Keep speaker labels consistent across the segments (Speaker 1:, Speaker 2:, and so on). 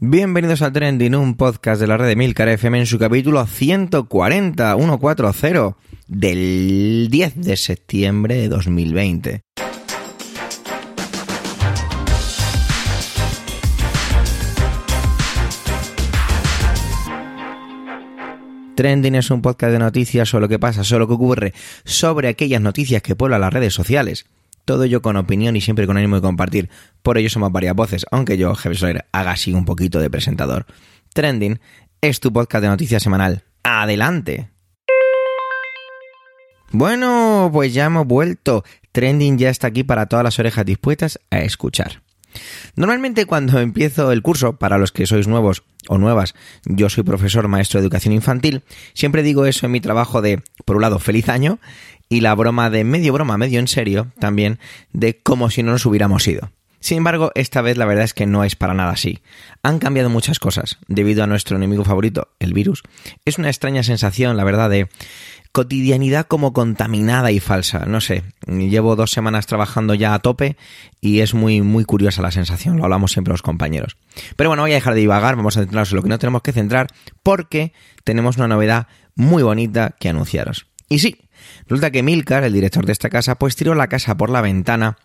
Speaker 1: Bienvenidos al Trending, un podcast de la red de Milcar FM en su capítulo 140, 140 del 10 de septiembre de 2020. Trending es un podcast de noticias sobre lo que pasa, sobre lo que ocurre, sobre aquellas noticias que pueblan las redes sociales. Todo ello con opinión y siempre con ánimo de compartir. Por ello somos varias voces, aunque yo, Jefe Soler, haga así un poquito de presentador. Trending es tu podcast de noticias semanal. ¡Adelante! Bueno, pues ya hemos vuelto. Trending ya está aquí para todas las orejas dispuestas a escuchar. Normalmente cuando empiezo el curso, para los que sois nuevos o nuevas, yo soy profesor maestro de educación infantil, siempre digo eso en mi trabajo de, por un lado, feliz año y la broma de medio broma, medio en serio, también de como si no nos hubiéramos ido. Sin embargo, esta vez la verdad es que no es para nada así. Han cambiado muchas cosas debido a nuestro enemigo favorito, el virus. Es una extraña sensación, la verdad, de cotidianidad como contaminada y falsa. No sé, llevo dos semanas trabajando ya a tope y es muy, muy curiosa la sensación. Lo hablamos siempre los compañeros. Pero bueno, voy a dejar de divagar, vamos a centrarnos en lo que no tenemos que centrar porque tenemos una novedad muy bonita que anunciaros. Y sí, resulta que Milcar, el director de esta casa, pues tiró la casa por la ventana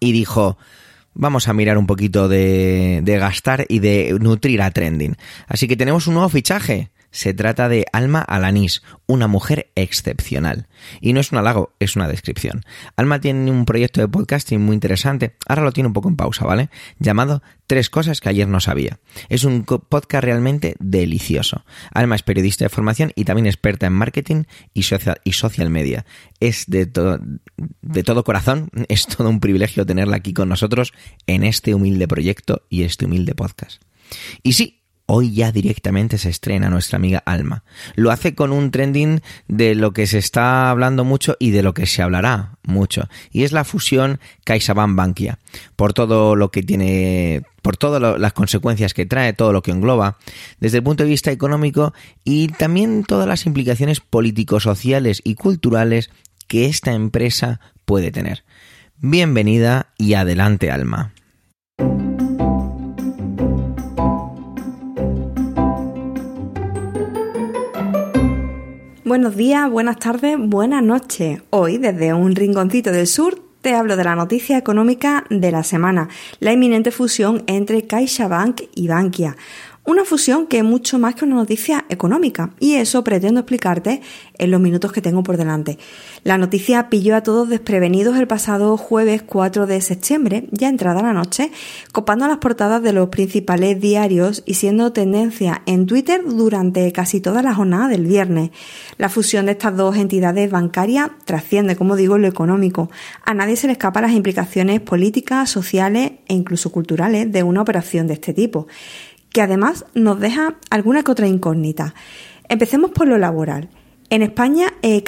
Speaker 1: y dijo, vamos a mirar un poquito de, de, gastar y de nutrir a Trending. Así que tenemos un nuevo fichaje. Se trata de Alma Alanis, una mujer excepcional. Y no es un halago, es una descripción. Alma tiene un proyecto de podcasting muy interesante, ahora lo tiene un poco en pausa, ¿vale? Llamado Tres cosas que ayer no sabía. Es un podcast realmente delicioso. Alma es periodista de formación y también experta en marketing y social, y social media. Es de, to de todo corazón, es todo un privilegio tenerla aquí con nosotros en este humilde proyecto y este humilde podcast. Y sí, Hoy ya directamente se estrena nuestra amiga Alma. Lo hace con un trending de lo que se está hablando mucho y de lo que se hablará mucho. Y es la fusión CaixaBank Bankia. Por todo lo que tiene, por todas las consecuencias que trae, todo lo que engloba, desde el punto de vista económico y también todas las implicaciones político-sociales y culturales que esta empresa puede tener. Bienvenida y adelante, Alma.
Speaker 2: Buenos días, buenas tardes, buenas noches. Hoy, desde un rinconcito del sur, te hablo de la noticia económica de la semana, la inminente fusión entre CaixaBank y Bankia. Una fusión que es mucho más que una noticia económica y eso pretendo explicarte en los minutos que tengo por delante. La noticia pilló a todos desprevenidos el pasado jueves 4 de septiembre, ya entrada la noche, copando las portadas de los principales diarios y siendo tendencia en Twitter durante casi toda la jornada del viernes. La fusión de estas dos entidades bancarias trasciende, como digo, lo económico. A nadie se le escapa las implicaciones políticas, sociales e incluso culturales de una operación de este tipo que además nos deja alguna que otra incógnita. Empecemos por lo laboral. En España, eh,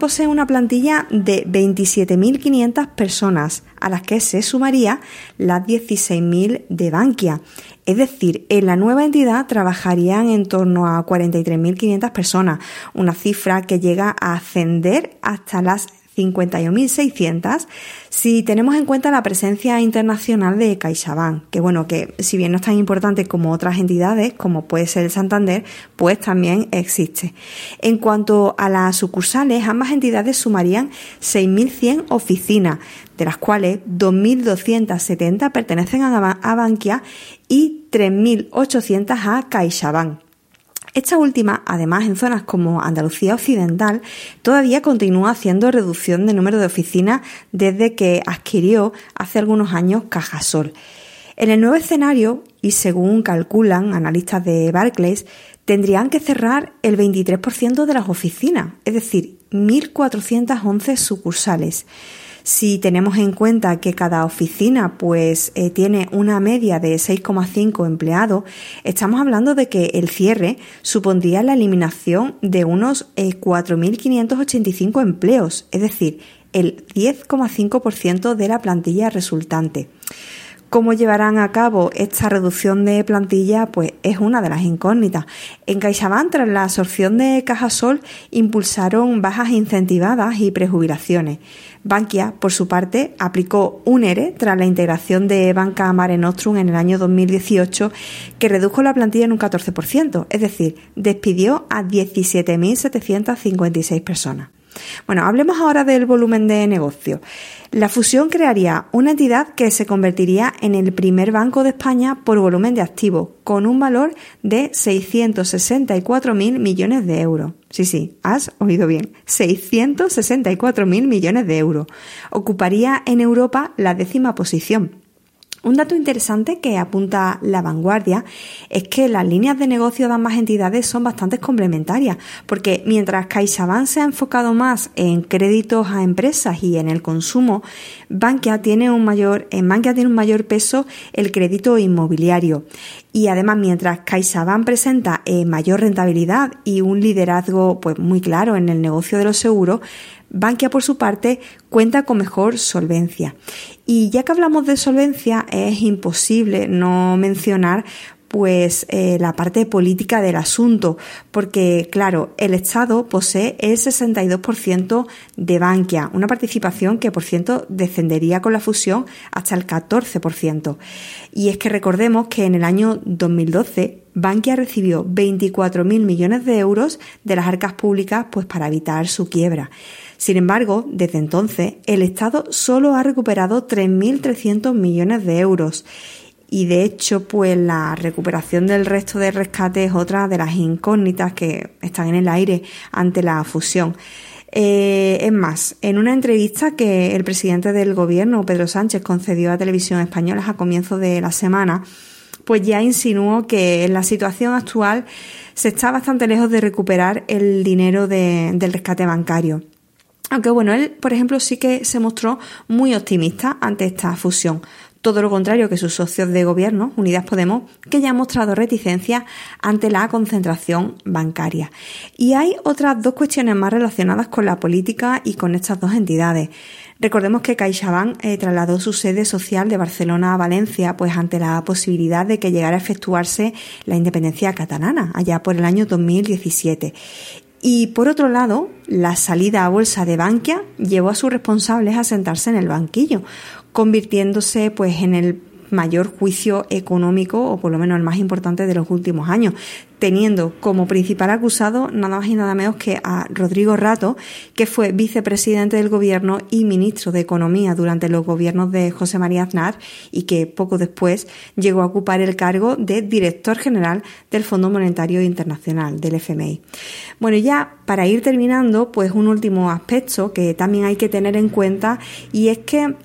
Speaker 2: posee una plantilla de 27.500 personas, a las que se sumaría las 16.000 de Bankia. Es decir, en la nueva entidad trabajarían en torno a 43.500 personas, una cifra que llega a ascender hasta las 51.600 si tenemos en cuenta la presencia internacional de CaixaBank, que bueno, que si bien no es tan importante como otras entidades, como puede ser el Santander, pues también existe. En cuanto a las sucursales, ambas entidades sumarían 6.100 oficinas, de las cuales 2.270 pertenecen a Bankia y 3.800 a CaixaBank. Esta última, además en zonas como Andalucía Occidental, todavía continúa haciendo reducción de número de oficinas desde que adquirió hace algunos años Cajasol. En el nuevo escenario, y según calculan analistas de Barclays, tendrían que cerrar el 23% de las oficinas, es decir, 1.411 sucursales. Si tenemos en cuenta que cada oficina pues eh, tiene una media de 6,5 empleados, estamos hablando de que el cierre supondría la eliminación de unos 4.585 eh, empleos, es decir, el 10,5% de la plantilla resultante. Cómo llevarán a cabo esta reducción de plantilla, pues es una de las incógnitas. En CaixaBank, tras la absorción de Cajasol, impulsaron bajas incentivadas y prejubilaciones. Bankia, por su parte, aplicó un ERE tras la integración de Banca Mare Nostrum en el año 2018, que redujo la plantilla en un 14%, es decir, despidió a 17.756 personas. Bueno, hablemos ahora del volumen de negocio. La fusión crearía una entidad que se convertiría en el primer banco de España por volumen de activos, con un valor de 664.000 millones de euros. Sí, sí, has oído bien. 664.000 millones de euros. Ocuparía en Europa la décima posición. Un dato interesante que apunta la vanguardia es que las líneas de negocio de ambas entidades son bastante complementarias, porque mientras CaixaBank se ha enfocado más en créditos a empresas y en el consumo, Bankia tiene un mayor, en tiene un mayor peso el crédito inmobiliario. Y además, mientras CaixaBank presenta eh, mayor rentabilidad y un liderazgo pues, muy claro en el negocio de los seguros, Bankia, por su parte, cuenta con mejor solvencia. Y ya que hablamos de solvencia, es imposible no mencionar pues eh, la parte política del asunto, porque claro, el Estado posee el 62% de Bankia, una participación que por cierto descendería con la fusión hasta el 14%. Y es que recordemos que en el año 2012 Bankia recibió 24.000 millones de euros de las arcas públicas pues para evitar su quiebra. Sin embargo, desde entonces, el Estado solo ha recuperado 3.300 millones de euros. Y de hecho, pues la recuperación del resto de rescate es otra de las incógnitas que están en el aire ante la fusión. Eh, es más, en una entrevista que el presidente del gobierno, Pedro Sánchez, concedió a Televisión Española a comienzos de la semana, pues ya insinuó que en la situación actual se está bastante lejos de recuperar el dinero del rescate bancario. Aunque bueno, él, por ejemplo, sí que se mostró muy optimista ante esta fusión. Todo lo contrario que sus socios de gobierno, Unidas Podemos, que ya han mostrado reticencia ante la concentración bancaria. Y hay otras dos cuestiones más relacionadas con la política y con estas dos entidades. Recordemos que CaixaBank eh, trasladó su sede social de Barcelona a Valencia, pues ante la posibilidad de que llegara a efectuarse la independencia catalana, allá por el año 2017. Y por otro lado, la salida a bolsa de Bankia llevó a sus responsables a sentarse en el banquillo, convirtiéndose pues en el mayor juicio económico, o por lo menos el más importante de los últimos años, teniendo como principal acusado nada más y nada menos que a Rodrigo Rato, que fue vicepresidente del gobierno y ministro de Economía durante los gobiernos de José María Aznar y que poco después llegó a ocupar el cargo de director general del Fondo Monetario Internacional, del FMI. Bueno, ya para ir terminando, pues un último aspecto que también hay que tener en cuenta y es que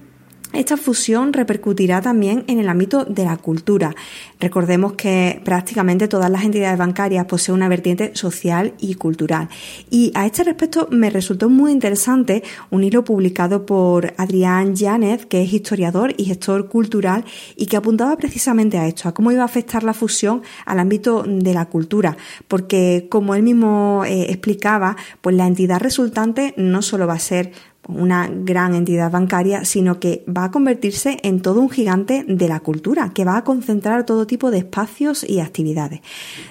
Speaker 2: esta fusión repercutirá también en el ámbito de la cultura. Recordemos que prácticamente todas las entidades bancarias poseen una vertiente social y cultural. Y a este respecto me resultó muy interesante un hilo publicado por Adrián Yánez, que es historiador y gestor cultural, y que apuntaba precisamente a esto, a cómo iba a afectar la fusión al ámbito de la cultura. Porque, como él mismo eh, explicaba, pues la entidad resultante no solo va a ser una gran entidad bancaria, sino que va a convertirse en todo un gigante de la cultura, que va a concentrar todo tipo de espacios y actividades.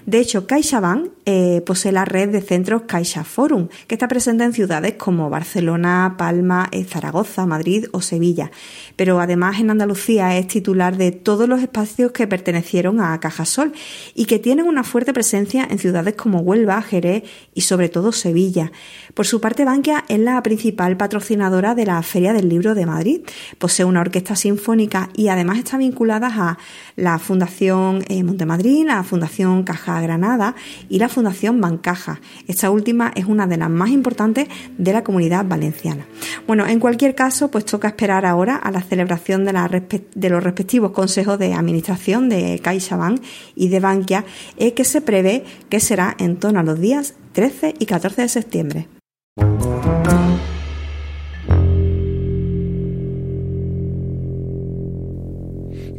Speaker 2: De hecho, CaixaBank eh, posee la red de centros Caixa Forum, que está presente en ciudades como Barcelona, Palma, eh, Zaragoza, Madrid o Sevilla. Pero además en Andalucía es titular de todos los espacios que pertenecieron a Cajasol y que tienen una fuerte presencia en ciudades como Huelva, Jerez y sobre todo Sevilla. Por su parte, Bankia es la principal patrocinadora de la Feria del Libro de Madrid. Posee una orquesta sinfónica y además está vinculada a la Fundación eh, Montemadrid, la Fundación Caja Granada y la Fundación Bancaja. Esta última es una de las más importantes de la comunidad valenciana. Bueno, en cualquier caso, pues toca esperar ahora a la celebración de, los respectivos consejos de administración de CaixaBank y de Bankia, eh, que se prevé que será en torno a los días 13 y 14 de septiembre.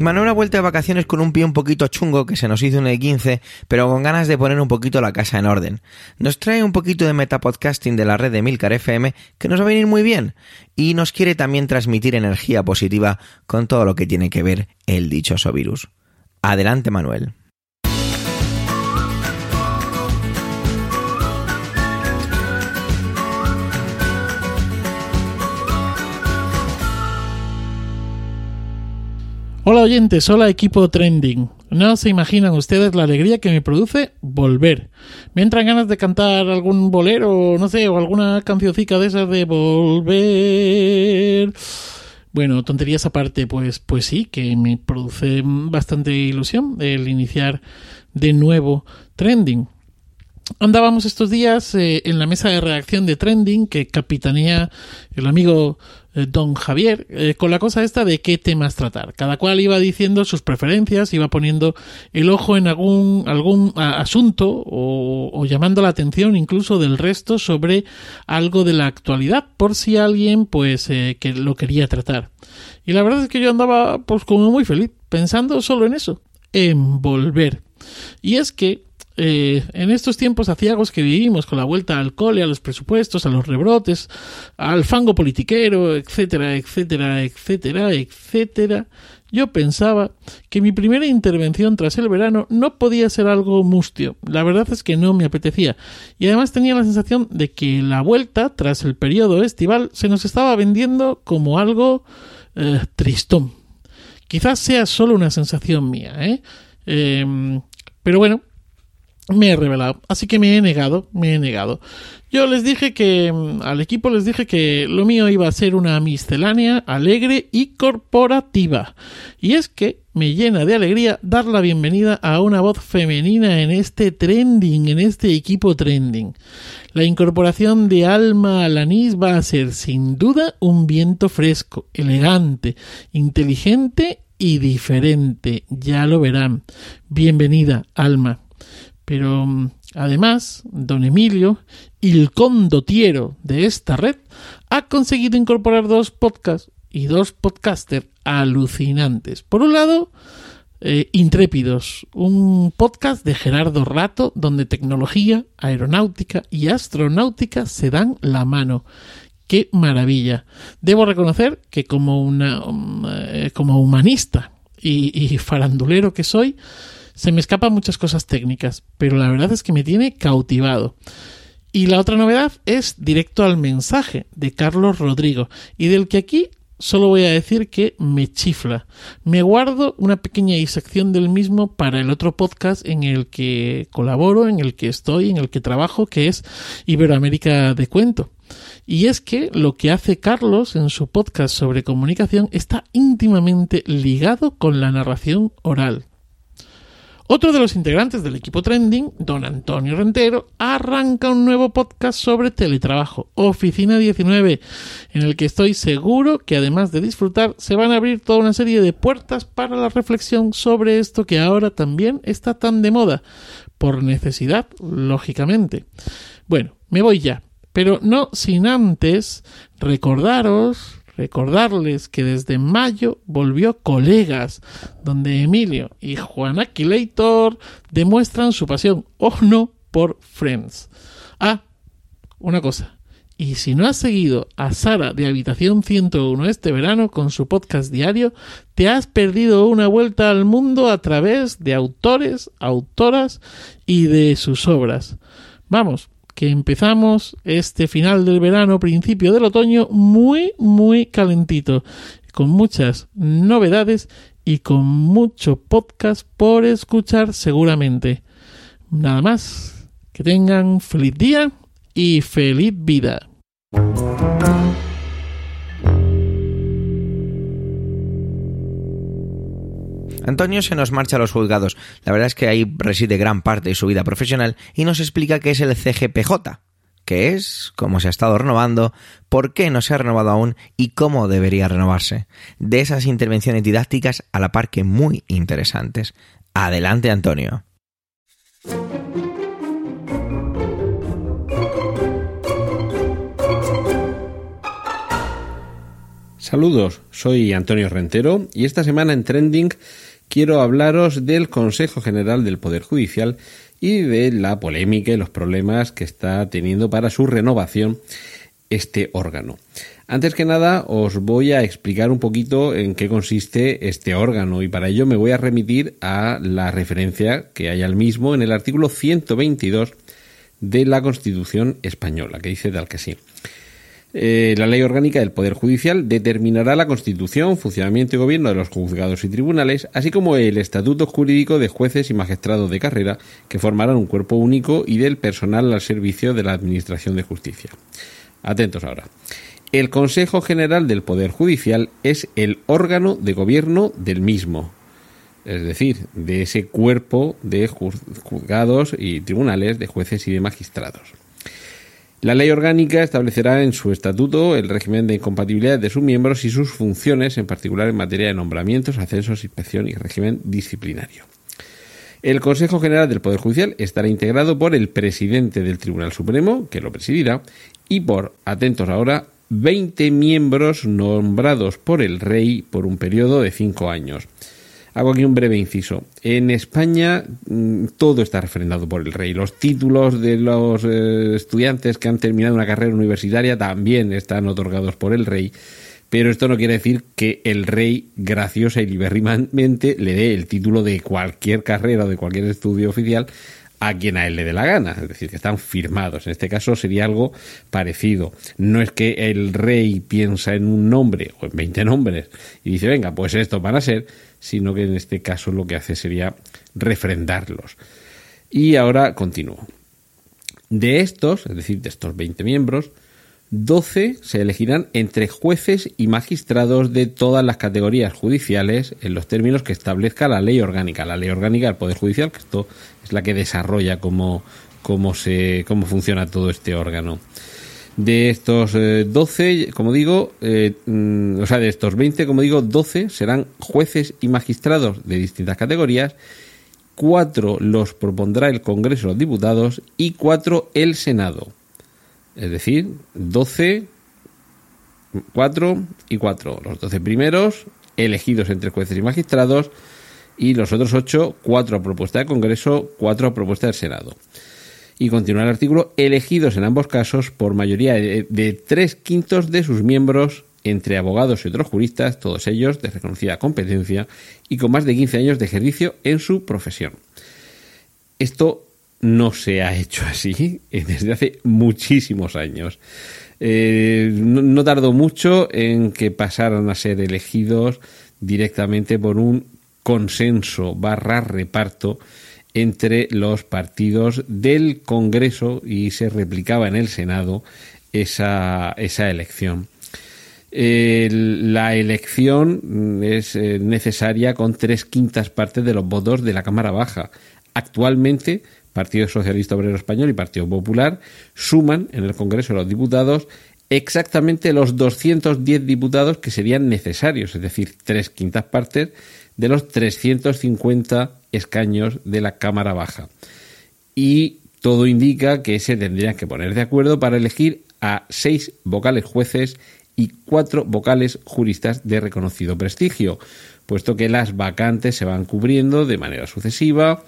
Speaker 1: Manuel ha vuelto de vacaciones con un pie un poquito chungo que se nos hizo un E15, pero con ganas de poner un poquito la casa en orden. Nos trae un poquito de metapodcasting de la red de Milcar FM que nos va a venir muy bien y nos quiere también transmitir energía positiva con todo lo que tiene que ver el dichoso virus. Adelante Manuel.
Speaker 3: Hola oyentes, hola equipo trending. No se imaginan ustedes la alegría que me produce volver. Me entran ganas de cantar algún bolero, no sé, o alguna cancioncica de esas de volver. Bueno, tonterías aparte, pues, pues sí, que me produce bastante ilusión el iniciar de nuevo trending. Andábamos estos días eh, en la mesa de redacción de Trending que capitanea el amigo don Javier eh, con la cosa esta de qué temas tratar. Cada cual iba diciendo sus preferencias, iba poniendo el ojo en algún, algún asunto o, llamando la atención incluso del resto sobre algo de la actualidad por si alguien pues que lo quería tratar. Y la verdad es que yo andaba pues como muy feliz pensando solo en eso, en volver. Y es que eh, en estos tiempos aciagos que vivimos, con la vuelta al cole, a los presupuestos, a los rebrotes, al fango politiquero, etcétera, etcétera, etcétera, etcétera, yo pensaba que mi primera intervención tras el verano no podía ser algo mustio. La verdad es que no me apetecía. Y además tenía la sensación de que la vuelta, tras el periodo estival, se nos estaba vendiendo como algo eh, tristón. Quizás sea solo una sensación mía, ¿eh? eh pero bueno, me he revelado. Así que me he negado, me he negado. Yo les dije que mm, al equipo les dije que lo mío iba a ser una miscelánea alegre y corporativa. Y es que me llena de alegría dar la bienvenida a una voz femenina en este trending, en este equipo trending. La incorporación de Alma Alanis va a ser sin duda un viento fresco, elegante, inteligente y diferente. Ya lo verán. Bienvenida, Alma. Pero mm, además, don Emilio, el condotiero de esta red, ha conseguido incorporar dos podcasts y dos podcasters alucinantes. Por un lado, eh, Intrépidos, un podcast de Gerardo Rato donde tecnología, aeronáutica y astronáutica se dan la mano. ¡Qué maravilla! Debo reconocer que como, una, mm, eh, como humanista y farandulero que soy, se me escapan muchas cosas técnicas, pero la verdad es que me tiene cautivado. Y la otra novedad es directo al mensaje de Carlos Rodrigo, y del que aquí solo voy a decir que me chifla. Me guardo una pequeña disección del mismo para el otro podcast en el que colaboro, en el que estoy, en el que trabajo, que es Iberoamérica de Cuento. Y es que lo que hace Carlos en su podcast sobre comunicación está íntimamente ligado con la narración oral. Otro de los integrantes del equipo Trending, don Antonio Rentero, arranca un nuevo podcast sobre teletrabajo, Oficina 19, en el que estoy seguro que además de disfrutar, se van a abrir toda una serie de puertas para la reflexión sobre esto que ahora también está tan de moda, por necesidad, lógicamente. Bueno, me voy ya, pero no sin antes recordaros Recordarles que desde mayo volvió Colegas, donde Emilio y Juan Aquilator demuestran su pasión o no por Friends. Ah, una cosa. Y si no has seguido a Sara de Habitación 101 este verano con su podcast diario, te has perdido una vuelta al mundo a través de autores, autoras y de sus obras. Vamos, que empezamos este final del verano, principio del otoño, muy, muy calentito, con muchas novedades y con mucho podcast por escuchar seguramente. Nada más, que tengan feliz día y feliz vida.
Speaker 1: Antonio se nos marcha a los juzgados. La verdad es que ahí reside gran parte de su vida profesional y nos explica qué es el CGPJ, qué es, cómo se ha estado renovando, por qué no se ha renovado aún y cómo debería renovarse. De esas intervenciones didácticas a la par que muy interesantes. Adelante, Antonio.
Speaker 4: Saludos, soy Antonio Rentero y esta semana en Trending quiero hablaros del Consejo General del Poder Judicial y de la polémica y los problemas que está teniendo para su renovación este órgano. Antes que nada, os voy a explicar un poquito en qué consiste este órgano y para ello me voy a remitir a la referencia que hay al mismo en el artículo 122 de la Constitución española, que dice tal que sí. Eh, la ley orgánica del Poder Judicial determinará la constitución, funcionamiento y gobierno de los juzgados y tribunales, así como el estatuto jurídico de jueces y magistrados de carrera, que formarán un cuerpo único y del personal al servicio de la Administración de Justicia. Atentos ahora. El Consejo General del Poder Judicial es el órgano de gobierno del mismo, es decir, de ese cuerpo de juzgados y tribunales, de jueces y de magistrados. La ley orgánica establecerá en su estatuto el régimen de incompatibilidad de sus miembros y sus funciones, en particular en materia de nombramientos, ascensos, inspección y régimen disciplinario. El Consejo General del Poder Judicial estará integrado por el presidente del Tribunal Supremo, que lo presidirá, y por, atentos ahora, 20 miembros nombrados por el rey por un periodo de cinco años. Hago aquí un breve inciso. En España mm, todo está refrendado por el rey. Los títulos de los eh, estudiantes que han terminado una carrera universitaria también están otorgados por el rey. Pero esto no quiere decir que el rey graciosa y liberrimamente le dé el título de cualquier carrera o de cualquier estudio oficial a quien a él le dé la gana, es decir, que están firmados. En este caso sería algo parecido. No es que el rey piensa en un nombre o en 20 nombres y dice, venga, pues estos van a ser, sino que en este caso lo que hace sería refrendarlos. Y ahora continúo. De estos, es decir, de estos 20 miembros, 12 se elegirán entre jueces y magistrados de todas las categorías judiciales en los términos que establezca la ley orgánica. La ley orgánica del Poder Judicial, que esto es la que desarrolla cómo, cómo, se, cómo funciona todo este órgano. De estos 12, eh, como digo, eh, mm, o sea, de estos 20, como digo, 12 serán jueces y magistrados de distintas categorías, 4 los propondrá el Congreso de los Diputados y 4 el Senado. Es decir, 12, 4 y 4. Los 12 primeros elegidos entre jueces y magistrados y los otros 8, 4 a propuesta del Congreso, 4 a propuesta del Senado. Y continúa el artículo, elegidos en ambos casos por mayoría de, de tres quintos de sus miembros entre abogados y otros juristas, todos ellos de reconocida competencia y con más de 15 años de ejercicio en su profesión. Esto no se ha hecho así desde hace muchísimos años. Eh, no, tardó mucho en que pasaran a ser elegidos directamente por un consenso barra reparto entre los partidos del Congreso y se replicaba en el Senado esa, esa elección. la elección es eh, necesaria con tres quintas partes de los votos de la Cámara Baja. Actualmente Partido Socialista Obrero Español y Partido Popular, suman en el Congreso de los Diputados exactamente los 210 diputados que serían necesarios, es decir, tres quintas partes de los 350 escaños de la Cámara Baja. Y todo indica que se tendrían que poner de acuerdo para elegir a seis vocales jueces y cuatro vocales juristas de reconocido prestigio, puesto que las vacantes se van cubriendo de manera sucesiva,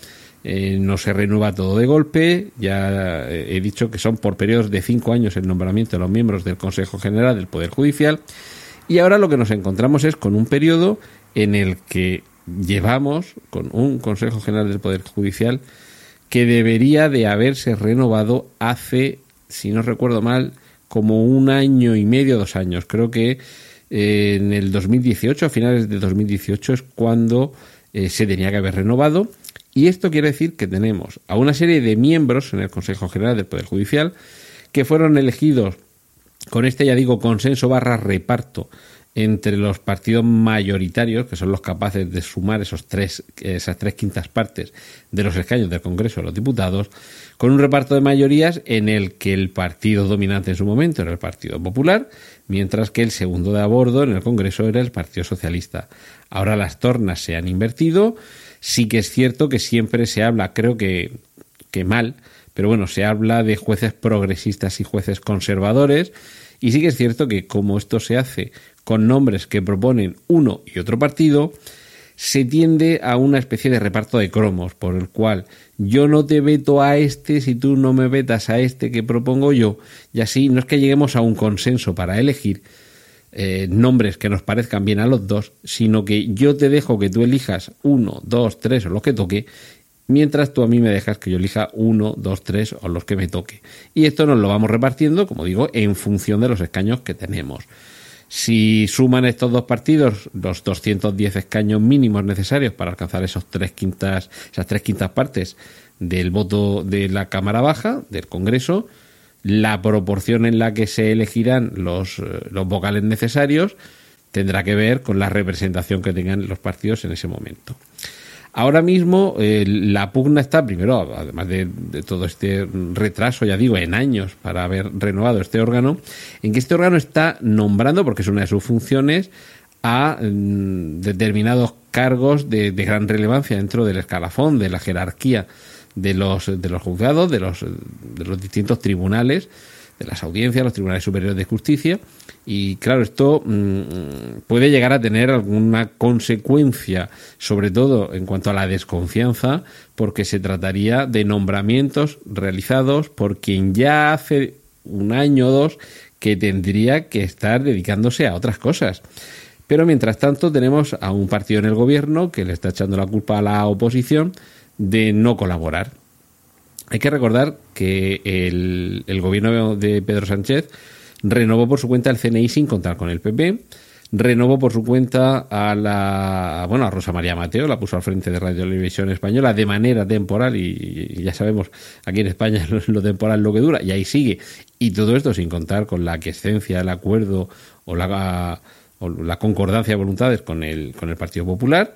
Speaker 4: eh, no se renueva todo de golpe. Ya eh, he dicho que son por periodos de cinco años el nombramiento de los miembros del Consejo General del Poder Judicial. Y ahora lo que nos encontramos es con un periodo en el que llevamos con un Consejo General del Poder Judicial que debería de haberse renovado hace, si no recuerdo mal, como un año y medio, dos años. Creo que eh, en el 2018, a finales de 2018, es cuando se tenía que haber renovado y esto quiere decir que tenemos a una serie de miembros en el Consejo General del Poder Judicial que fueron elegidos con este, ya digo, consenso barra reparto entre los partidos mayoritarios, que son los capaces de sumar esos tres, esas tres quintas partes de los escaños del Congreso de los Diputados, con un reparto de mayorías en el que el partido dominante en su momento era el Partido Popular, mientras que el segundo de a bordo en el Congreso era el Partido Socialista. Ahora las tornas se han invertido Sí que es cierto que siempre se habla, creo que, que mal, pero bueno, se habla de jueces progresistas y jueces conservadores. Y sí que es cierto que como esto se hace con nombres que proponen uno y otro partido, se tiende a una especie de reparto de cromos, por el cual yo no te veto a este si tú no me vetas a este que propongo yo, y así no es que lleguemos a un consenso para elegir eh, nombres que nos parezcan bien a los dos, sino que yo te dejo que tú elijas uno, dos, tres o los que toque, mientras tú a mí me dejas que yo elija uno, dos, tres o los que me toque. Y esto nos lo vamos repartiendo, como digo, en función de los escaños que tenemos. Si suman estos dos partidos los 210 escaños mínimos necesarios para alcanzar esos tres quintas, esas tres quintas partes del voto de la Cámara Baja, del Congreso, la proporción en la que se elegirán los, eh, los vocales necesarios tendrá que ver con la representación que tengan los partidos en ese momento. Ahora mismo eh, la pugna está, primero, además de, todo este retraso, ya digo, en años para haber renovado este órgano, en que este órgano está nombrando, porque es una de sus funciones, a mm, determinados cargos de, de, gran relevancia dentro del escalafón, de la jerarquía de los, de los juzgados, de los, de los distintos tribunales, de las audiencias, los tribunales superiores de justicia, y claro, esto mm, puede llegar a tener alguna consecuencia, sobre todo en cuanto a la desconfianza, porque se trataría de nombramientos realizados por quien ya hace un año o dos que tendría que estar dedicándose a otras cosas. Pero mientras tanto tenemos a un partido en el gobierno que le está echando la culpa a la oposición de no colaborar. Hay que recordar que el, el gobierno de Pedro Sánchez renovó por su cuenta el CNI sin contar con el PP, renovó por su cuenta a la bueno a Rosa María Mateo, la puso al frente de Radio Televisión Española de manera temporal y, ya sabemos aquí en España lo, temporal lo que dura y ahí sigue y todo esto sin contar con la aquiescencia, el acuerdo o la, o la concordancia de voluntades con el con el Partido Popular.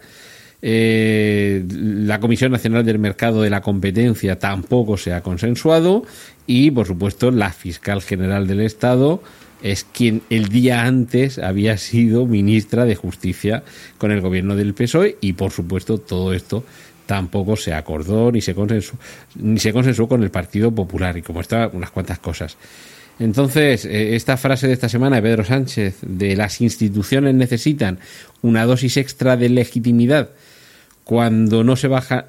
Speaker 4: Eh, la Comisión Nacional del Mercado de la Competencia tampoco se ha consensuado y, por supuesto, la fiscal general del Estado es quien el día antes había sido ministra de Justicia con el gobierno del PSOE y, por supuesto, todo esto tampoco se acordó ni se consensuó, ni se consensuó con el Partido Popular y como está unas cuantas cosas. Entonces, eh, esta frase de esta semana de Pedro Sánchez de las instituciones necesitan una dosis extra de legitimidad cuando no se baja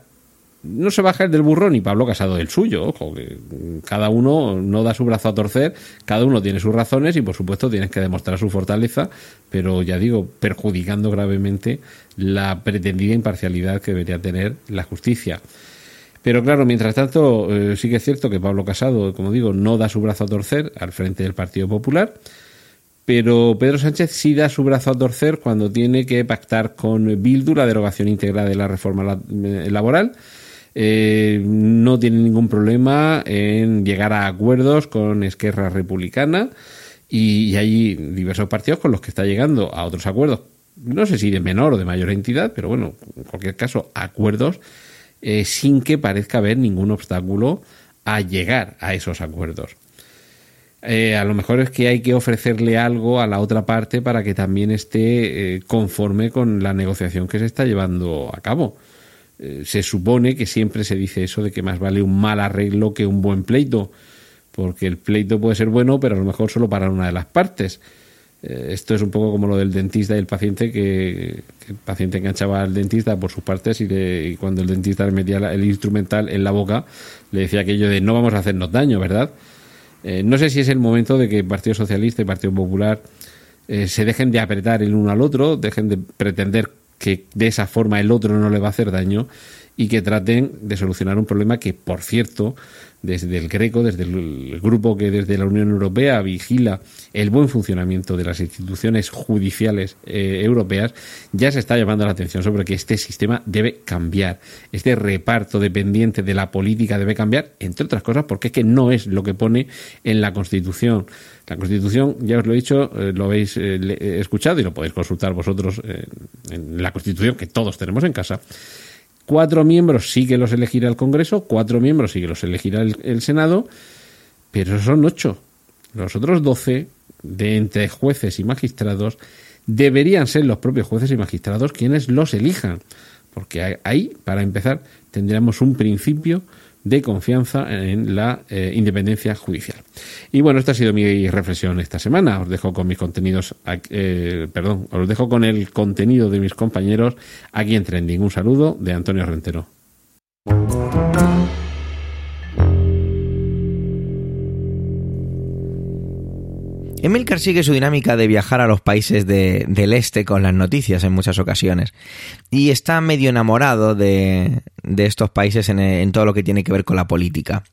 Speaker 4: no se baja el del burro ni Pablo Casado del suyo, ojo, que cada uno no da su brazo a torcer, cada uno tiene sus razones y por supuesto tienes que demostrar su fortaleza, pero ya digo, perjudicando gravemente la pretendida imparcialidad que debería tener la justicia. Pero claro, mientras tanto, eh, sí que es cierto que Pablo Casado, como digo, no da su brazo a torcer al frente del Partido Popular pero Pedro Sánchez sí da su brazo a torcer cuando tiene que pactar con Bildu la derogación íntegra de la reforma eh, laboral. Eh, no tiene ningún problema en llegar a acuerdos con Esquerra Republicana y, hay diversos partidos con los que está llegando a otros acuerdos. No sé si de menor o de mayor entidad, pero bueno, en cualquier caso, acuerdos eh, sin que parezca haber ningún obstáculo a llegar a esos acuerdos. Eh, a lo mejor es que hay que ofrecerle algo a la otra parte para que también esté eh, conforme con la negociación que se está llevando a cabo. Eh, se supone que siempre se dice eso de que más vale un mal arreglo que un buen pleito, porque el pleito puede ser bueno, pero a lo mejor solo para una de las partes. esto es un poco como lo del dentista y el paciente, que, el paciente enganchaba al dentista por sus partes y, y cuando el dentista le metía el instrumental en la boca, le decía aquello de no vamos a hacernos daño, ¿verdad? Eh, no sé si es el momento de que el Partido Socialista y el Partido Popular eh, se dejen de apretar el uno al otro, dejen de pretender que de esa forma el otro no le va a hacer daño y que traten de solucionar un problema que, por cierto, desde el Greco, desde el grupo que desde la Unión Europea vigila el buen funcionamiento de las instituciones judiciales eh, europeas, ya se está llamando la atención sobre que este sistema debe cambiar. Este reparto dependiente de la política debe cambiar, entre otras cosas, porque es que no es lo que pone en la Constitución. La Constitución, ya os lo he dicho, eh, lo habéis eh, escuchado y lo podéis consultar vosotros en la Constitución que todos tenemos en casa Cuatro miembros sí que los elegirá el Congreso, cuatro miembros sí que los elegirá el, Senado, pero son ocho. Los otros doce, de entre jueces y magistrados, deberían ser los propios jueces y magistrados quienes los elijan. Porque ahí, para empezar, tendríamos un principio de confianza en la eh, independencia judicial. Y bueno, esta ha sido mi reflexión esta semana. Os dejo con mis contenidos, eh, perdón, os dejo con el contenido de mis compañeros aquí en Trending. Un saludo de Antonio Rentero.
Speaker 1: Emilcar sigue su dinámica de viajar a los países del este con las noticias en muchas ocasiones y está medio enamorado de, estos países en, todo lo que tiene que ver con la política.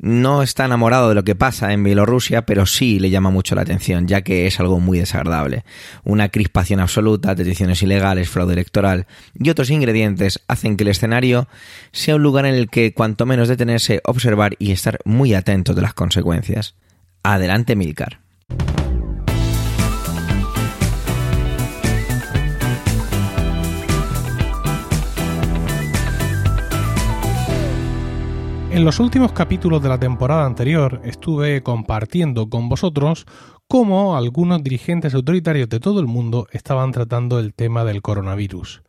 Speaker 1: No está enamorado de lo que pasa en Bielorrusia, pero sí le llama mucho la atención, ya que es algo muy desagradable. Una crispación absoluta, detenciones ilegales, fraude electoral y otros ingredientes hacen que el escenario sea un lugar en el que cuanto menos detenerse, observar y estar muy atento de las consecuencias. Adelante, Milcar.
Speaker 5: En los últimos capítulos de la temporada anterior estuve compartiendo con vosotros cómo algunos dirigentes autoritarios de todo el mundo estaban tratando el tema del coronavirus.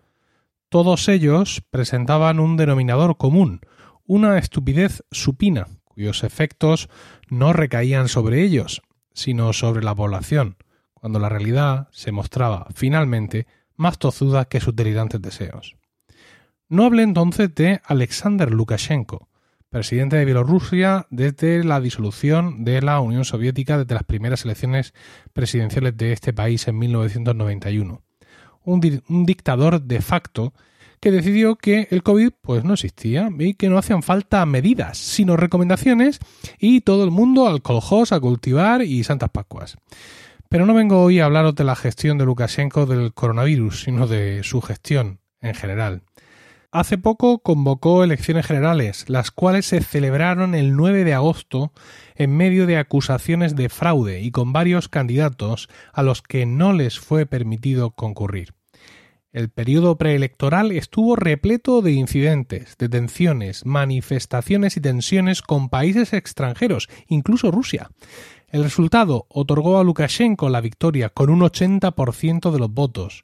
Speaker 5: Todos ellos presentaban un denominador común, una estupidez supina, cuyos efectos no recaían sobre ellos, sino sobre la población, cuando la realidad se mostraba finalmente más tozuda que sus delirantes deseos. No hablé entonces de Alexander Lukashenko, presidente de Bielorrusia desde la disolución de la Unión Soviética desde las primeras elecciones presidenciales de este país en 1991. Un, un, dictador de facto que decidió que el COVID pues no existía y que no hacían falta medidas, sino recomendaciones y todo el mundo al a cultivar y santas pascuas. Pero no vengo hoy a hablaros de la gestión de Lukashenko del coronavirus, sino de su gestión en general. Hace poco convocó elecciones generales, las cuales se celebraron el 9 de agosto en medio de acusaciones de fraude y con varios candidatos a los que no les fue permitido concurrir. El periodo preelectoral estuvo repleto de incidentes, detenciones, manifestaciones y tensiones con países extranjeros, incluso Rusia. El resultado otorgó a Lukashenko la victoria con un 80% de los votos,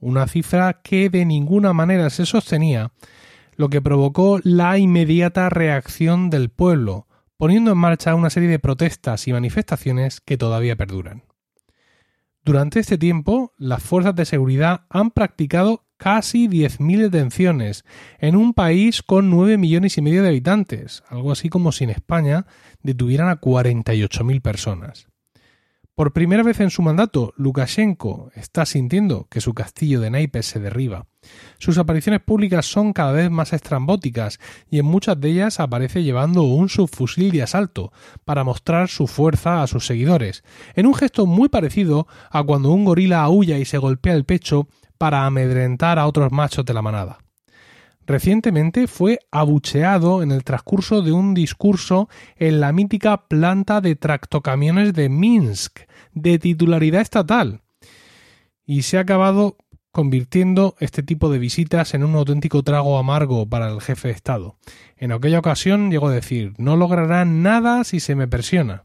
Speaker 5: una cifra que de ninguna manera se sostenía, lo que provocó la inmediata reacción del pueblo, poniendo en marcha una serie de protestas y manifestaciones que todavía perduran. Durante este tiempo, las fuerzas de seguridad han practicado casi 10.000 detenciones en un país con 9 millones y medio de habitantes, algo así como si en España detuvieran a 48.000 personas. Por primera vez en su mandato, Lukashenko está sintiendo que su castillo de naipes se derriba. Sus apariciones públicas son cada vez más estrambóticas y en muchas de ellas aparece llevando un subfusil de asalto para mostrar su fuerza a sus seguidores, en un gesto muy parecido a cuando un gorila aúlla y se golpea el pecho para amedrentar a otros machos de la manada. Recientemente fue abucheado en el transcurso de un discurso en la mítica planta de tractocamiones de Minsk, de titularidad estatal. Y se ha acabado convirtiendo este tipo de visitas en un auténtico trago amargo para el jefe de Estado. En aquella ocasión llegó a decir no lograrán nada si se me presiona.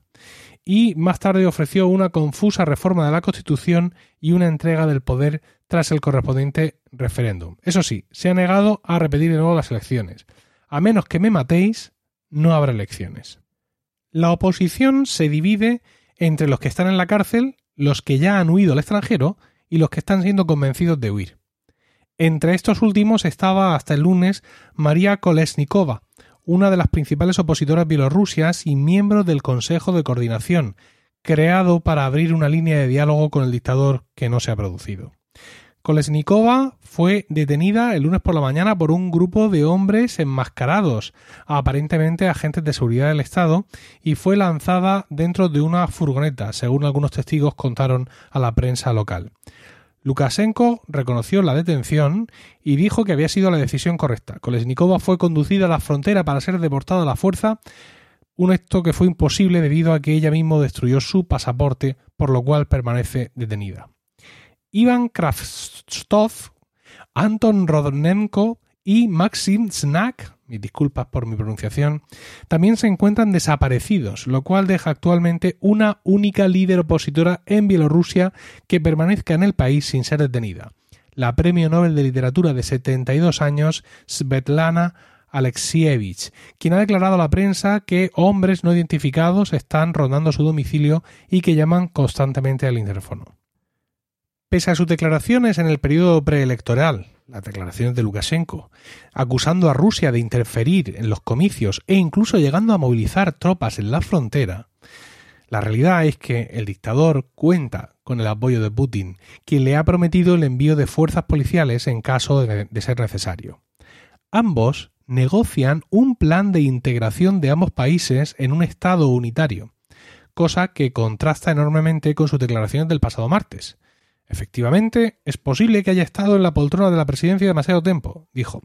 Speaker 5: Y más tarde ofreció una confusa reforma de la Constitución y una entrega del poder tras el correspondiente referéndum. Eso sí, se ha negado a repetir de nuevo las elecciones. A menos que me matéis, no habrá elecciones. La oposición se divide entre los que están en la cárcel, los que ya han huido al extranjero y los que están siendo convencidos de huir. Entre estos últimos estaba hasta el lunes María Kolesnikova, una de las principales opositoras bielorrusias y miembro del Consejo de Coordinación, creado para abrir una línea de diálogo con el dictador que no se ha producido. Kolesnikova fue detenida el lunes por la mañana por un grupo de hombres enmascarados, aparentemente agentes de seguridad del Estado, y fue lanzada dentro de una furgoneta, según algunos testigos contaron a la prensa local. Lukashenko reconoció la detención y dijo que había sido la decisión correcta. Kolesnikova fue conducida a la frontera para ser deportada a la fuerza, un acto que fue imposible debido a que ella misma destruyó su pasaporte, por lo cual permanece detenida. Ivan Kravstov, Anton Rodnenko y Maxim Znak, mis disculpas por mi pronunciación, también se encuentran desaparecidos, lo cual deja actualmente una única líder opositora en Bielorrusia que permanezca en el país sin ser detenida. La Premio Nobel de Literatura de 72 años, Svetlana Alexievich, quien ha declarado a la prensa que hombres no identificados están rondando su domicilio y que llaman constantemente al interfono. Pese a sus declaraciones en el periodo preelectoral, las declaraciones de Lukashenko, acusando a Rusia de interferir en los comicios e incluso llegando a movilizar tropas en la frontera, la realidad es que el dictador cuenta con el apoyo de Putin, quien le ha prometido el envío de fuerzas policiales en caso de, ser necesario. Ambos negocian un plan de integración de ambos países en un Estado unitario, cosa que contrasta enormemente con sus declaraciones del pasado martes. Efectivamente, es posible que haya estado en la poltrona de la presidencia demasiado tiempo, dijo,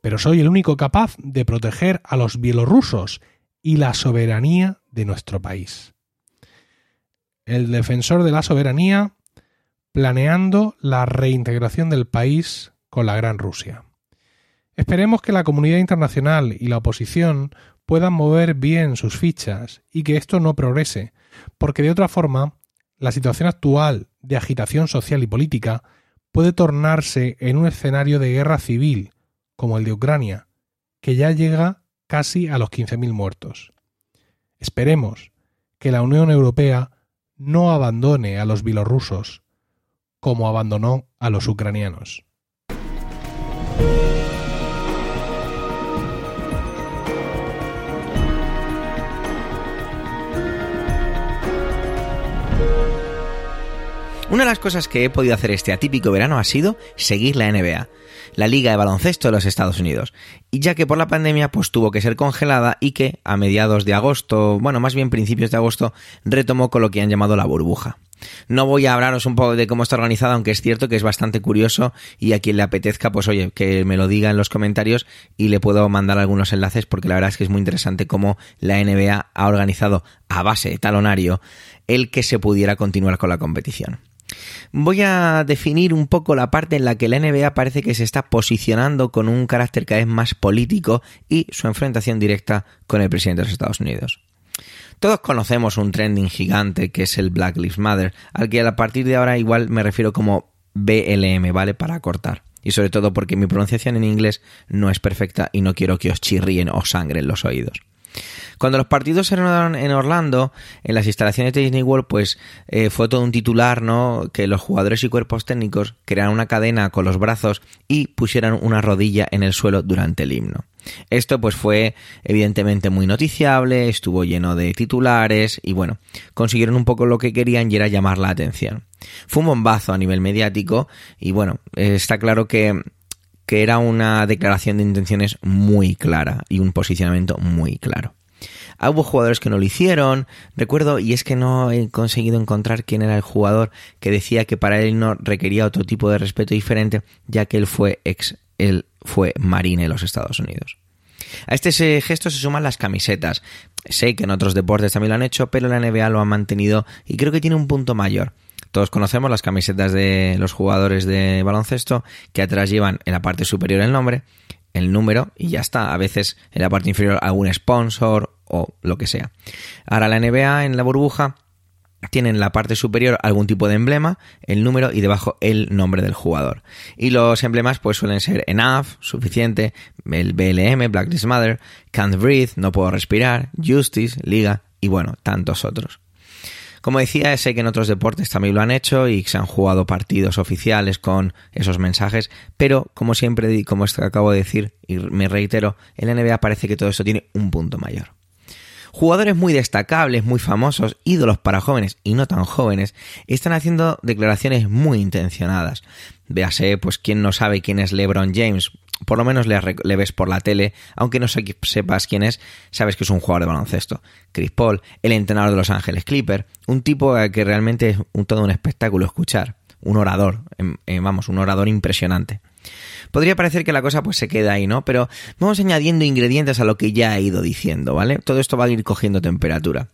Speaker 5: pero soy el único capaz de proteger a los bielorrusos y la soberanía de nuestro país el defensor de la soberanía, planeando la reintegración del país con la Gran Rusia. Esperemos que la comunidad internacional y la oposición puedan mover bien sus fichas y que esto no progrese, porque de otra forma, la situación actual de agitación social y política puede tornarse en un escenario de guerra civil, como el de Ucrania, que ya llega casi a los 15.000 muertos. Esperemos que la Unión Europea no abandone a los bielorrusos como abandonó a los ucranianos.
Speaker 1: Una de las cosas que he podido hacer este atípico verano ha sido seguir la NBA, la Liga de Baloncesto de los Estados Unidos, y ya que por la pandemia pues tuvo que ser congelada y que a mediados de agosto, bueno, más bien principios de agosto, retomó con lo que han llamado la burbuja. No voy a hablaros un poco de cómo está organizada, aunque es cierto que es bastante curioso y a quien le apetezca, pues oye, que me lo diga en los comentarios y le puedo mandar algunos enlaces porque la verdad es que es muy interesante cómo la NBA ha organizado a base de talonario el que se pudiera continuar con la competición. Voy a definir un poco la parte en la que la NBA parece que se está posicionando con un carácter cada vez más político y su enfrentación directa con el presidente de los Estados Unidos. Todos conocemos un trending gigante que es el Black Lives Matter, al que a partir de ahora igual me refiero como BLM, ¿vale? Para cortar. Y sobre todo porque mi pronunciación en inglés no es perfecta y no quiero que os chirríen o sangren los oídos. Cuando los partidos se renovaron en Orlando, en las instalaciones de Disney World, pues eh, fue todo un titular, ¿no? Que los jugadores y cuerpos técnicos crearan una cadena con los brazos y pusieran una rodilla en el suelo durante el himno. Esto pues fue evidentemente muy noticiable, estuvo lleno de titulares y bueno, consiguieron un poco lo que querían y era llamar la atención. Fue un bombazo a nivel mediático y bueno, está claro que que era una declaración de intenciones muy clara y un posicionamiento muy claro. Hubo jugadores que no lo hicieron, recuerdo, y es que no he conseguido encontrar quién era el jugador que decía que para él no requería otro tipo de respeto diferente, ya que él fue ex, él fue marine en los Estados Unidos. A este gesto se suman las camisetas. Sé que en otros deportes también lo han hecho, pero la NBA lo ha mantenido y creo que tiene un punto mayor. Todos conocemos las camisetas de los jugadores de baloncesto que atrás llevan en la parte superior el nombre, el número y ya está. A veces en la parte inferior algún sponsor o lo que sea. Ahora la NBA en la burbuja tiene en la parte superior algún tipo de emblema, el número y debajo el nombre del jugador. Y los emblemas pues suelen ser enough, suficiente, el BLM, Black Lives Matter, can't breathe, no puedo respirar, justice, liga y bueno, tantos otros. Como decía, sé que en otros deportes también lo han hecho y se han jugado partidos oficiales con esos mensajes, pero como siempre, como acabo de decir y me reitero, en la NBA parece que todo esto tiene un punto mayor. Jugadores muy destacables, muy famosos, ídolos para jóvenes y no tan jóvenes, están haciendo declaraciones muy intencionadas. Véase, pues, quién no sabe quién es LeBron James, por lo menos le, ves por la tele, aunque no sepas quién es, sabes que es un jugador de baloncesto. Chris Paul, el entrenador de Los Ángeles Clipper, un tipo que realmente es un, todo un espectáculo escuchar, un orador, em, em, vamos, un orador impresionante. Podría parecer que la cosa pues se queda ahí, ¿no? Pero vamos añadiendo ingredientes a lo que ya he ido diciendo, ¿vale? Todo esto va a ir cogiendo temperatura.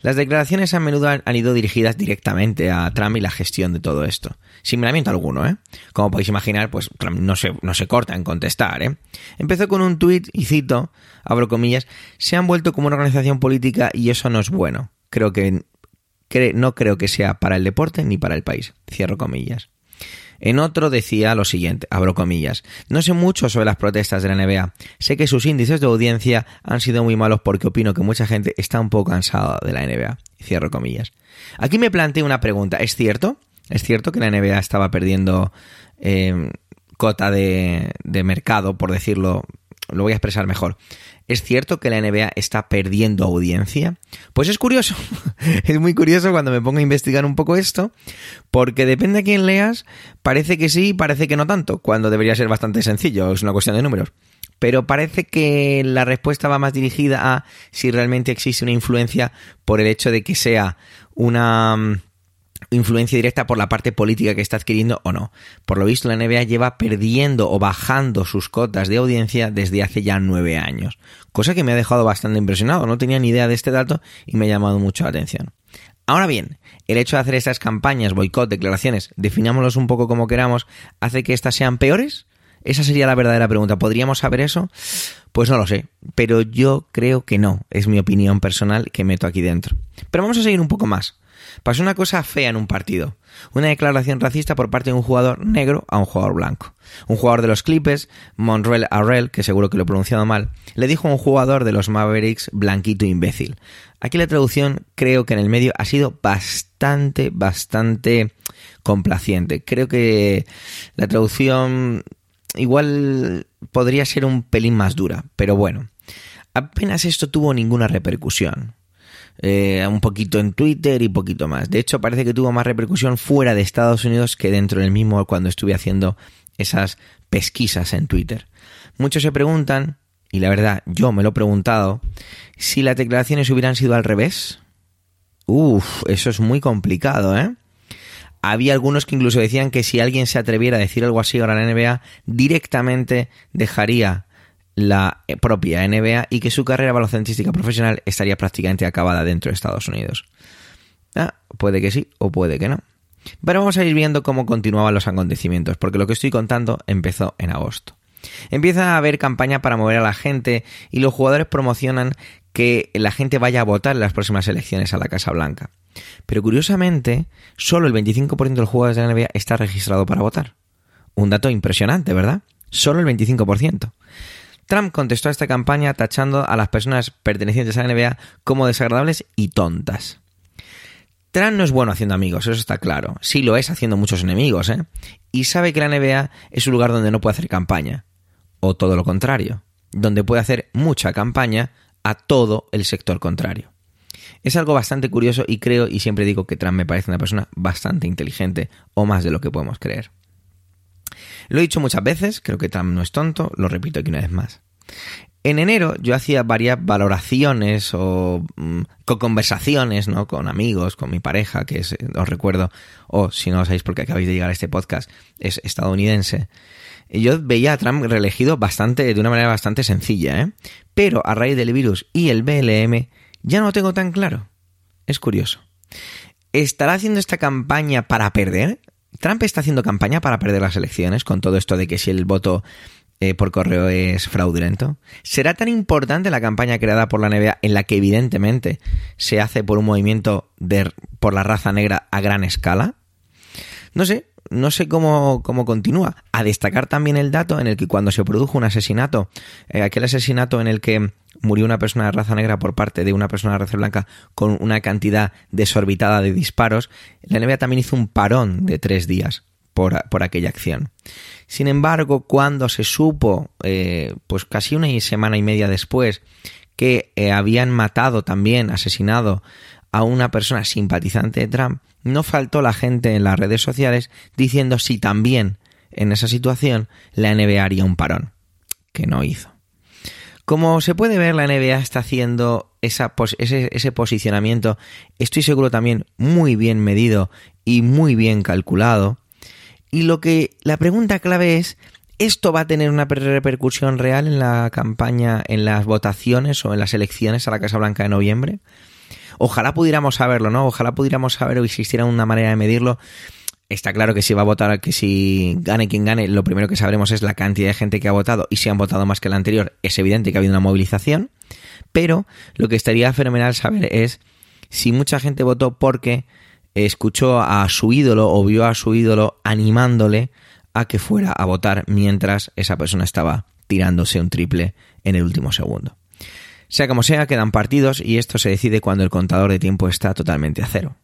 Speaker 1: Las declaraciones a menudo han ido dirigidas directamente a Trump y la gestión de todo esto. Sin miramiento alguno, ¿eh? Como podéis imaginar, pues no se, no se corta en contestar, ¿eh? Empezó con un tuit, y cito, abro comillas, se han vuelto como una organización política y eso no es bueno. Creo que, no creo que sea para el deporte ni para el país. Cierro comillas. En otro decía lo siguiente, abro comillas, no sé mucho sobre las protestas de la NBA, sé que sus índices de audiencia han sido muy malos porque opino que mucha gente está un poco cansada de la NBA. Cierro comillas. Aquí me planteo una pregunta, ¿es cierto? ¿Es cierto que la NBA estaba perdiendo eh, cota de, de mercado, por decirlo, lo voy a expresar mejor? ¿Es cierto que la NBA está perdiendo audiencia? Pues es curioso, es muy curioso cuando me pongo a investigar un poco esto, porque depende a quién leas, parece que sí, parece que no tanto, cuando debería ser bastante sencillo, es una cuestión de números. Pero parece que la respuesta va más dirigida a si realmente existe una influencia por el hecho de que sea una mm, influencia directa por la parte política que está adquiriendo o no. Por lo visto, la NBA lleva perdiendo o bajando sus cotas de audiencia desde hace ya nueve años, cosa que me ha dejado bastante impresionado. No tenía ni idea de este dato y me ha llamado mucho la atención. Ahora bien, el hecho de hacer estas campañas, boicot, declaraciones, definámoslos un poco como queramos, hace que estas sean peores. Esa sería la verdadera pregunta. ¿Podríamos saber eso? Pues no lo sé, pero yo creo que no. Es mi opinión personal que meto aquí dentro. Pero vamos a seguir un poco más. Pasó una cosa fea en un partido. Una declaración racista por parte de un jugador negro a un jugador blanco. Un jugador de los Clippers, Monreal Arrell, que seguro que lo he pronunciado mal, le dijo a un jugador de los Mavericks blanquito imbécil. Aquí la traducción creo que en el medio ha sido bastante, bastante complaciente. Creo que la traducción igual podría ser un pelín más dura, pero bueno. Apenas esto tuvo ninguna repercusión. Eh, un poquito en Twitter y poquito más. De hecho, parece que tuvo más repercusión fuera de Estados Unidos que dentro del mismo cuando estuve haciendo esas pesquisas en Twitter. Muchos se preguntan, y la verdad yo me lo he preguntado, si las declaraciones hubieran sido al revés. Uf, eso es muy complicado, ¿eh? Había algunos que incluso decían que si alguien se atreviera a decir algo así ahora en la NBA, directamente dejaría la propia NBA y que su carrera balocentística profesional estaría prácticamente acabada dentro de Estados Unidos. Ah, puede que sí o puede que no. Pero vamos a ir viendo cómo continuaban los acontecimientos, porque lo que estoy contando empezó en agosto. Empieza a haber campaña para mover a la gente y los jugadores promocionan que la gente vaya a votar en las próximas elecciones a la Casa Blanca. Pero curiosamente, solo el 25% de los jugadores de la NBA está registrado para votar. Un dato impresionante, ¿verdad? Solo el 25%. Trump contestó a esta campaña tachando a las personas pertenecientes a la NBA como desagradables y tontas. Trump no es bueno haciendo amigos, eso está claro. Sí lo es haciendo muchos enemigos, ¿eh? Y sabe que la NBA es un lugar donde no puede hacer campaña. O todo lo contrario, donde puede hacer mucha campaña a todo el sector contrario. Es algo bastante curioso y creo y siempre digo que Trump me parece una persona bastante inteligente o más de lo que podemos creer. Lo he dicho muchas veces, creo que Trump no es tonto, lo repito aquí una vez más. En enero yo hacía varias valoraciones o mm, conversaciones ¿no? con amigos, con mi pareja, que es, os recuerdo, o si no lo sabéis porque acabáis de llegar a este podcast, es estadounidense. Yo veía a Trump reelegido bastante, de una manera bastante sencilla, ¿eh? Pero a raíz del virus y el BLM ya no lo tengo tan claro. Es curioso. ¿Estará haciendo esta campaña para perder? Trump está haciendo campaña para perder las elecciones con todo esto de que si el voto eh, por correo es fraudulento. ¿Será tan importante la campaña creada por la NBA en la que evidentemente se hace por un movimiento de, por la raza negra a gran escala? No sé, no sé cómo, cómo continúa. A destacar también el dato en el que cuando se produjo un asesinato, eh, aquel asesinato en el que murió una persona de raza negra por parte de una persona de raza blanca con una cantidad desorbitada de disparos, la NBA también hizo un parón de tres días por, por aquella acción. Sin embargo, cuando se supo, eh, pues casi una semana y media después, que eh, habían matado también, asesinado a una persona simpatizante de Trump, no faltó la gente en las redes sociales diciendo si también en esa situación la NBA haría un parón, que no hizo. Como se puede ver, la NBA está haciendo ese, ese posicionamiento, estoy seguro también muy bien medido y muy bien calculado, y lo que la pregunta clave es, ¿esto va a tener una repercusión real en la campaña, en las votaciones o en las elecciones a la Casa Blanca de noviembre? Ojalá pudiéramos saberlo, ¿no? Ojalá pudiéramos saber o existiera una manera de medirlo. Está claro que si va a votar, que si gane quien gane, lo primero que sabremos es la cantidad de gente que ha votado y si han votado más que el anterior, es evidente que ha habido una movilización. Pero lo que estaría fenomenal saber es si mucha gente votó porque escuchó a su ídolo o vio a su ídolo animándole a que fuera a votar mientras esa persona estaba tirándose un triple en el último segundo. Sea como sea, quedan partidos y esto se decide cuando el contador de tiempo está totalmente a cero.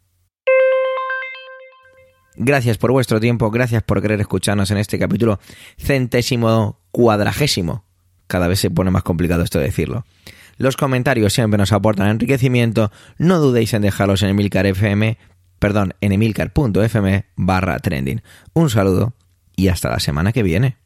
Speaker 1: Gracias por vuestro tiempo, gracias por querer escucharnos en este capítulo centésimo cuadragésimo. Cada vez se pone más complicado esto de decirlo. Los comentarios siempre nos aportan enriquecimiento, no dudéis en dejarlos en Emilcar FM, perdón, en emilcar.fm barra trending. Un saludo y hasta la semana que viene.